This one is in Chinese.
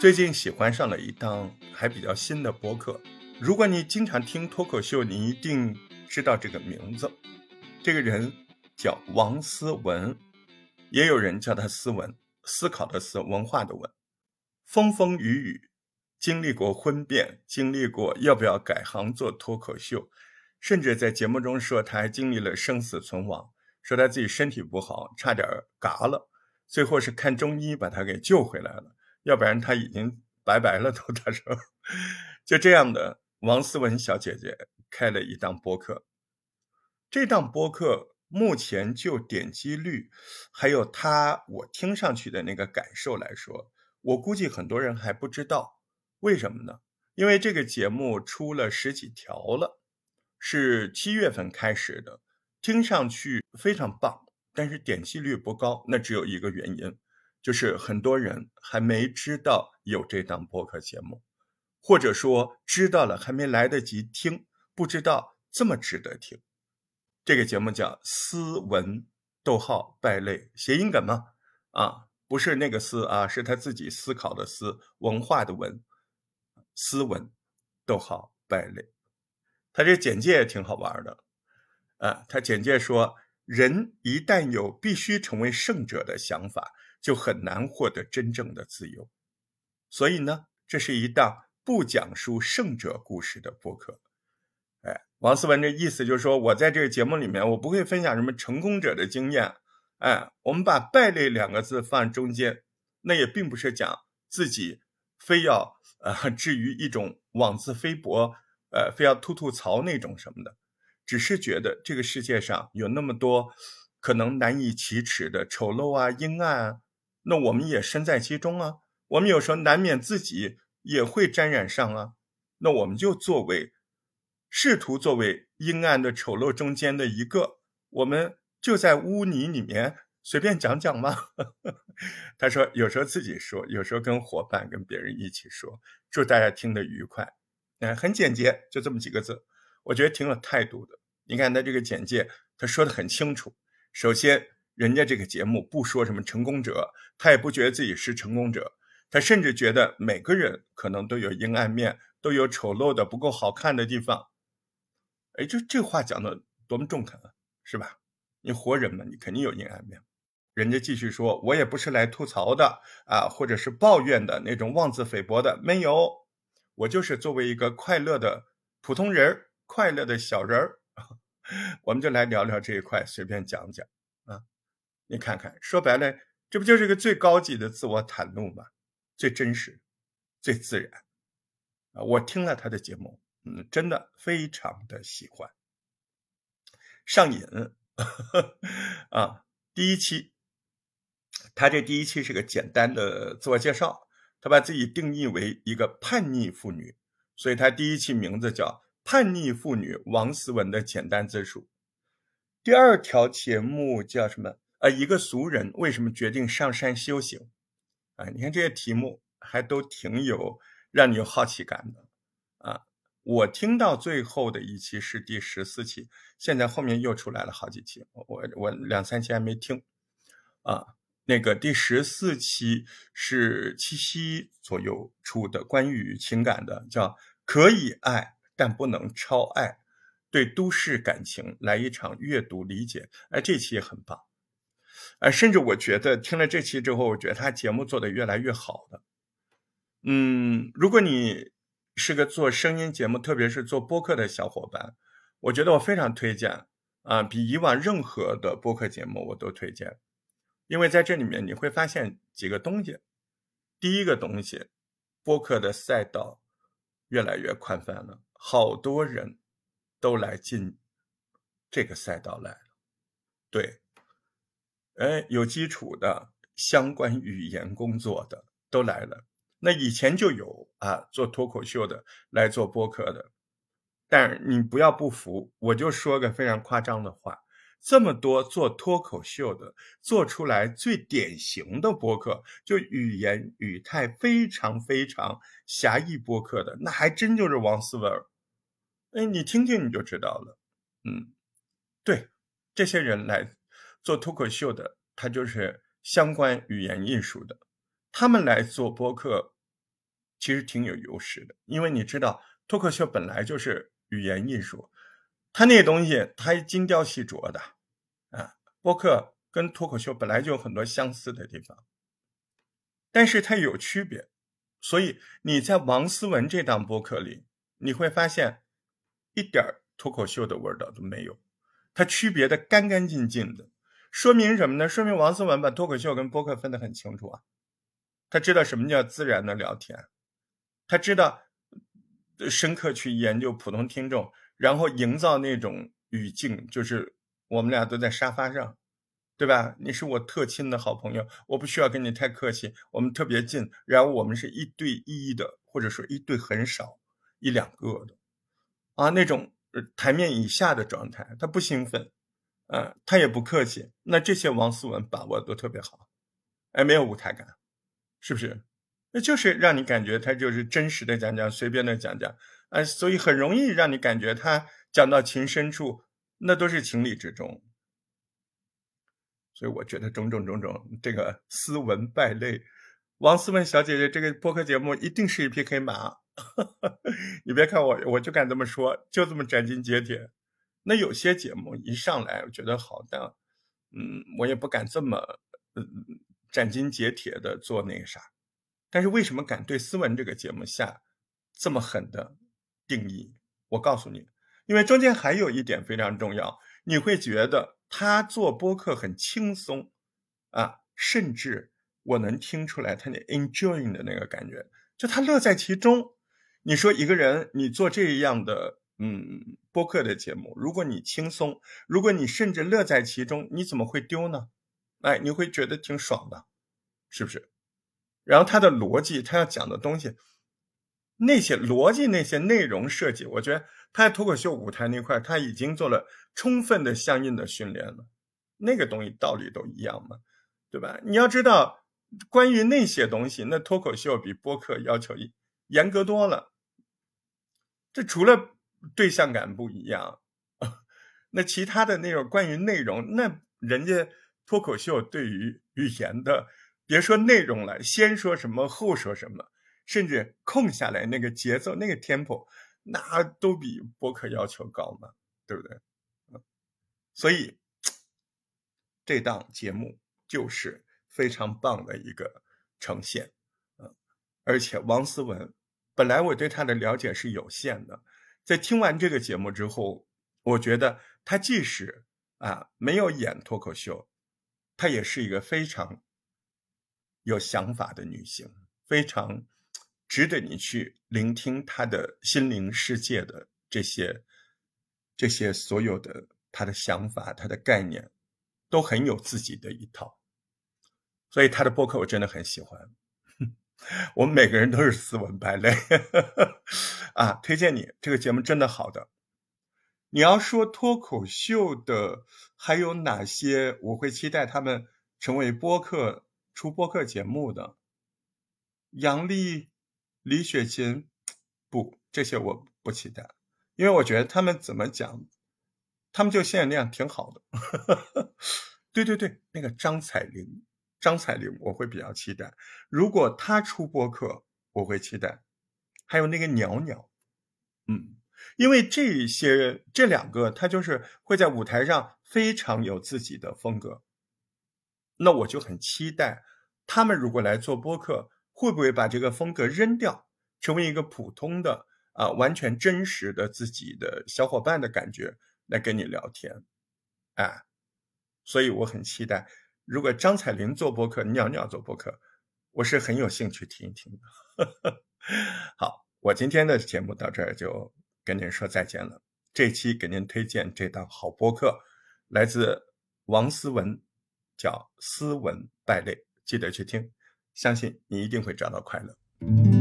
最近喜欢上了一档还比较新的播客。如果你经常听脱口秀，你一定知道这个名字。这个人叫王思文，也有人叫他思文，思考的思，文化的文。风风雨雨，经历过婚变，经历过要不要改行做脱口秀，甚至在节目中说他还经历了生死存亡，说他自己身体不好，差点嘎了，最后是看中医把他给救回来了。要不然他已经拜拜了都。他说，就这样的王思文小姐姐开了一档播客，这档播客目前就点击率，还有他我听上去的那个感受来说，我估计很多人还不知道为什么呢？因为这个节目出了十几条了，是七月份开始的，听上去非常棒，但是点击率不高，那只有一个原因。就是很多人还没知道有这档播客节目，或者说知道了还没来得及听，不知道这么值得听。这个节目叫“斯文逗号败类”，谐音梗吗？啊，不是那个“斯”啊，是他自己思考的“思”，文化的“文”。斯文逗号败类，他这简介也挺好玩的。啊，他简介说，人一旦有必须成为圣者的想法。就很难获得真正的自由，所以呢，这是一档不讲述胜者故事的播客。哎，王思文这意思就是说，我在这个节目里面，我不会分享什么成功者的经验。哎，我们把“败类”两个字放中间，那也并不是讲自己非要呃至于一种妄自菲薄，呃，非要吐吐槽那种什么的，只是觉得这个世界上有那么多可能难以启齿的丑陋啊、阴暗啊。那我们也身在其中啊，我们有时候难免自己也会沾染上啊。那我们就作为试图作为阴暗的丑陋中间的一个，我们就在污泥里面随便讲讲嘛。他说有时候自己说，有时候跟伙伴跟别人一起说，祝大家听得愉快。哎，很简洁，就这么几个字，我觉得挺有态度的。你看他这个简介，他说的很清楚。首先。人家这个节目不说什么成功者，他也不觉得自己是成功者，他甚至觉得每个人可能都有阴暗面，都有丑陋的不够好看的地方。哎，这这话讲的多么中肯啊，是吧？你活人嘛，你肯定有阴暗面。人家继续说，我也不是来吐槽的啊，或者是抱怨的那种妄自菲薄的，没有，我就是作为一个快乐的普通人，快乐的小人儿，我们就来聊聊这一块，随便讲讲啊。你看看，说白了，这不就是个最高级的自我袒露吗？最真实，最自然啊！我听了他的节目，嗯，真的非常的喜欢，上瘾 啊！第一期，他这第一期是个简单的自我介绍，他把自己定义为一个叛逆妇女，所以他第一期名字叫《叛逆妇女王思文的简单自述》。第二条节目叫什么？呃，一个俗人为什么决定上山修行？啊，你看这些题目还都挺有让你有好奇感的啊！我听到最后的一期是第十四期，现在后面又出来了好几期，我我两三期还没听啊。那个第十四期是七夕左右出的，关于情感的，叫可以爱但不能超爱，对都市感情来一场阅读理解。哎，这期也很棒。哎，甚至我觉得听了这期之后，我觉得他节目做的越来越好了。嗯，如果你是个做声音节目，特别是做播客的小伙伴，我觉得我非常推荐啊，比以往任何的播客节目我都推荐，因为在这里面你会发现几个东西。第一个东西，播客的赛道越来越宽泛了，好多人都来进这个赛道来了，对。哎，有基础的相关语言工作的都来了。那以前就有啊，做脱口秀的来做播客的。但你不要不服，我就说个非常夸张的话：这么多做脱口秀的，做出来最典型的播客，就语言语态非常非常狭义播客的，那还真就是王思文。哎，你听听你就知道了。嗯，对，这些人来。做脱口秀的，他就是相关语言艺术的，他们来做播客，其实挺有优势的，因为你知道脱口秀本来就是语言艺术，它那东西它精雕细琢的啊。播客跟脱口秀本来就有很多相似的地方，但是它有区别，所以你在王思文这档播客里，你会发现一点脱口秀的味道都没有，它区别的干干净净的，说明什么呢？说明王思文把脱口秀跟播客分得很清楚啊，他知道什么叫自然的聊天。他知道深刻去研究普通听众，然后营造那种语境，就是我们俩都在沙发上，对吧？你是我特亲的好朋友，我不需要跟你太客气，我们特别近，然后我们是一对一的，或者说一对很少一两个的，啊，那种台面以下的状态，他不兴奋，呃，他也不客气。那这些王思文把握都特别好，哎，没有舞台感，是不是？那就是让你感觉他就是真实的讲讲，随便的讲讲，啊，所以很容易让你感觉他讲到情深处，那都是情理之中。所以我觉得种种种种，这个斯文败类，王思文小姐姐这个播客节目一定是一匹黑马。你别看我，我就敢这么说，就这么斩钉截铁。那有些节目一上来我觉得好，但嗯，我也不敢这么嗯斩钉截铁的做那个啥。但是为什么敢对斯文这个节目下这么狠的定义？我告诉你，因为中间还有一点非常重要，你会觉得他做播客很轻松啊，甚至我能听出来他那 enjoying 的那个感觉，就他乐在其中。你说一个人你做这样的嗯播客的节目，如果你轻松，如果你甚至乐在其中，你怎么会丢呢？哎，你会觉得挺爽的，是不是？然后他的逻辑，他要讲的东西，那些逻辑、那些内容设计，我觉得他在脱口秀舞台那块他已经做了充分的相应的训练了。那个东西道理都一样嘛，对吧？你要知道，关于那些东西，那脱口秀比播客要求严格多了。这除了对象感不一样，那其他的那种关于内容，那人家脱口秀对于语言的。别说内容了，先说什么后说什么，甚至空下来那个节奏、那个 tempo，那都比博客要求高嘛，对不对？所以这档节目就是非常棒的一个呈现，嗯，而且王思文本来我对他的了解是有限的，在听完这个节目之后，我觉得他即使啊没有演脱口秀，她也是一个非常。有想法的女性，非常值得你去聆听她的心灵世界的这些、这些所有的她的想法、她的概念，都很有自己的一套。所以她的播客我真的很喜欢。我们每个人都是斯文败类啊！推荐你这个节目真的好的。你要说脱口秀的还有哪些，我会期待他们成为播客。出播客节目的杨笠、李雪琴，不，这些我不期待，因为我觉得他们怎么讲，他们就现在那样挺好的。对对对，那个张彩玲，张彩玲我会比较期待，如果她出播客，我会期待。还有那个鸟鸟，嗯，因为这些这两个，他就是会在舞台上非常有自己的风格，那我就很期待。他们如果来做播客，会不会把这个风格扔掉，成为一个普通的啊，完全真实的自己的小伙伴的感觉来跟你聊天？哎，所以我很期待，如果张彩玲做播客，鸟鸟做播客，我是很有兴趣听一听的。好，我今天的节目到这儿就跟您说再见了。这期给您推荐这档好播客，来自王思文，叫《斯文败类》。记得去听，相信你一定会找到快乐。